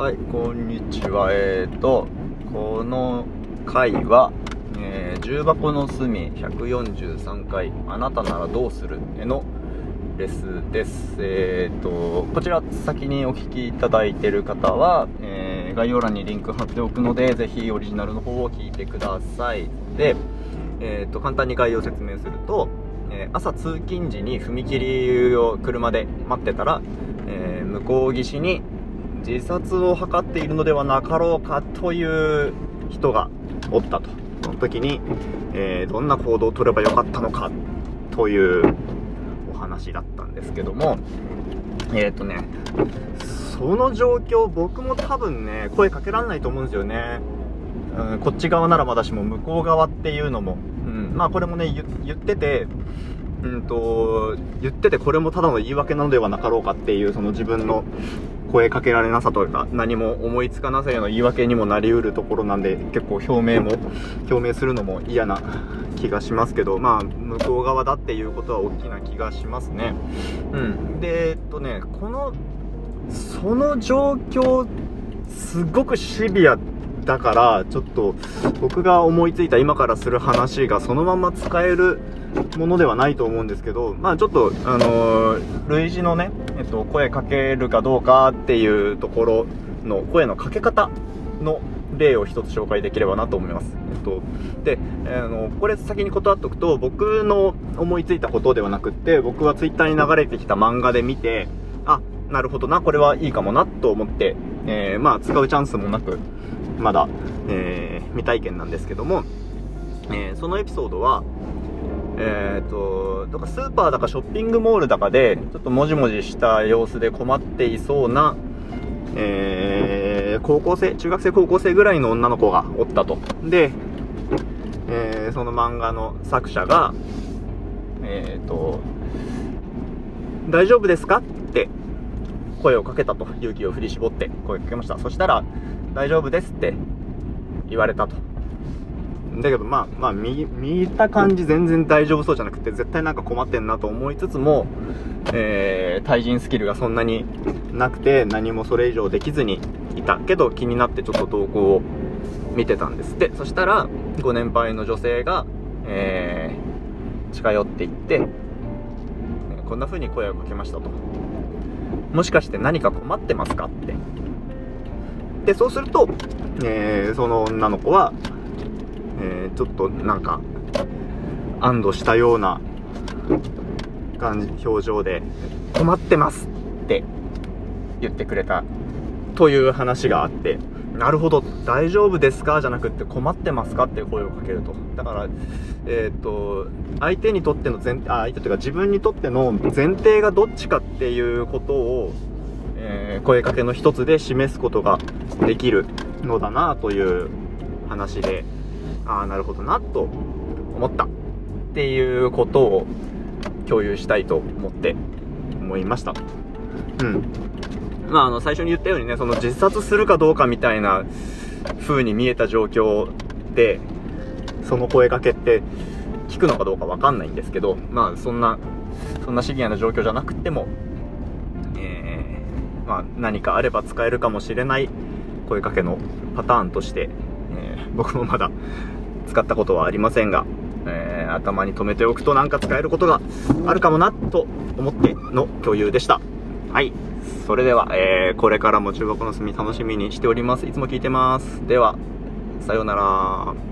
はい、こんにちは。えーと、この回は、えー重箱の隅143回、あなたならどうする？へのレスです。えーと、こちら先にお聞きいただいている方は、えー概要欄にリンク貼っておくので、ぜひオリジナルの方を聞いてください。で、えーと、簡単に概要を説明すると、えー朝通勤時に踏切を車で待ってたら、えー向こう岸に自殺を図っているのではなかろうかという人がおったと。その時に、えーどんな行動を取ればよかったのかというお話だったんですけどもえっ、とねその状況僕も多分ね声かけられないと思うんですよね、うん、こっち側ならまだしも向こう側っていうのも、うん、まあこれもね言言っててうんと言っててこれもただの言い訳なのではなかろうかっていうその自分の声かけられなさというか何も思いつかなさへの言い訳にもなりうるところなんで結構表明も表明するのも嫌な気がしますけどまあ向こう側だっていうことは大きな気がしますね。うん。でえっとねこのその状況すごくシビアだからちょっと僕が思いついた今からする話がそのまま使えるものではないと思うんですけどまあちょっとあのー類似のね、えっと、声かけるかどうかっていうところの声のかけ方の例を一つ紹介できればなと思います。えっと、で、あの、これ先に断っておくと、僕の思いついたことではなくって、僕はツイッターに流れてきた漫画で見て、あ、なるほどな、これはいいかもなと思って、えーまあ、使うチャンスもなく、まだ、えー未体験なんですけども、えーそのエピソードは、えー、と、どっかスーパーだかショッピングモールだかで、ちょっともじもじした様子で困っていそうな、えー高校生、中学生高校生ぐらいの女の子がおったと。で、えーその漫画の作者が、えー、と、大丈夫ですかって声をかけたと。勇気を振り絞って声をかけました。そしたら、大丈夫ですって言われたと。だけどまあまあ見見た感じ全然大丈夫そうじゃなくて絶対なんか困ってんなと思いつつも、えー対人スキルがそんなになくて何もそれ以上できずにいたけど気になってちょっと投稿を見てたんですってそしたらご年配の女性が、えー近寄っていってこんな風に声をかけましたともしかして何か困ってますかってでそうすると、えーその女の子はえーちょっとなんか安堵したような感じ表情で「困ってます」って言ってくれたという話があってなるほど大丈夫ですか？じゃなくって困ってますか？って声をかけると。だからえっ、と相手にとっての前あ相手というか自分にとっての前提がどっちかっていうことを、えー声かけの一つで示すことができるのだなという話でああなるほどなと思った。っていうことを共有したいと思って思いました。うん。まああの最初に言ったようにねその自殺するかどうかみたいな風に見えた状況でその声かけって聞くのかどうかわかんないんですけどまあそんなそんなシビアな状況じゃなくてもえーまあ、何かあれば使えるかもしれない声かけのパターンとして、えー僕もまだ使ったことはありませんが、えー頭に留めておくとなんか使えることがあるかもなと思っての共有でした。はい。それでは、えーこれからも中国の隅楽しみにしております。いつも聞いてます。では、さようなら。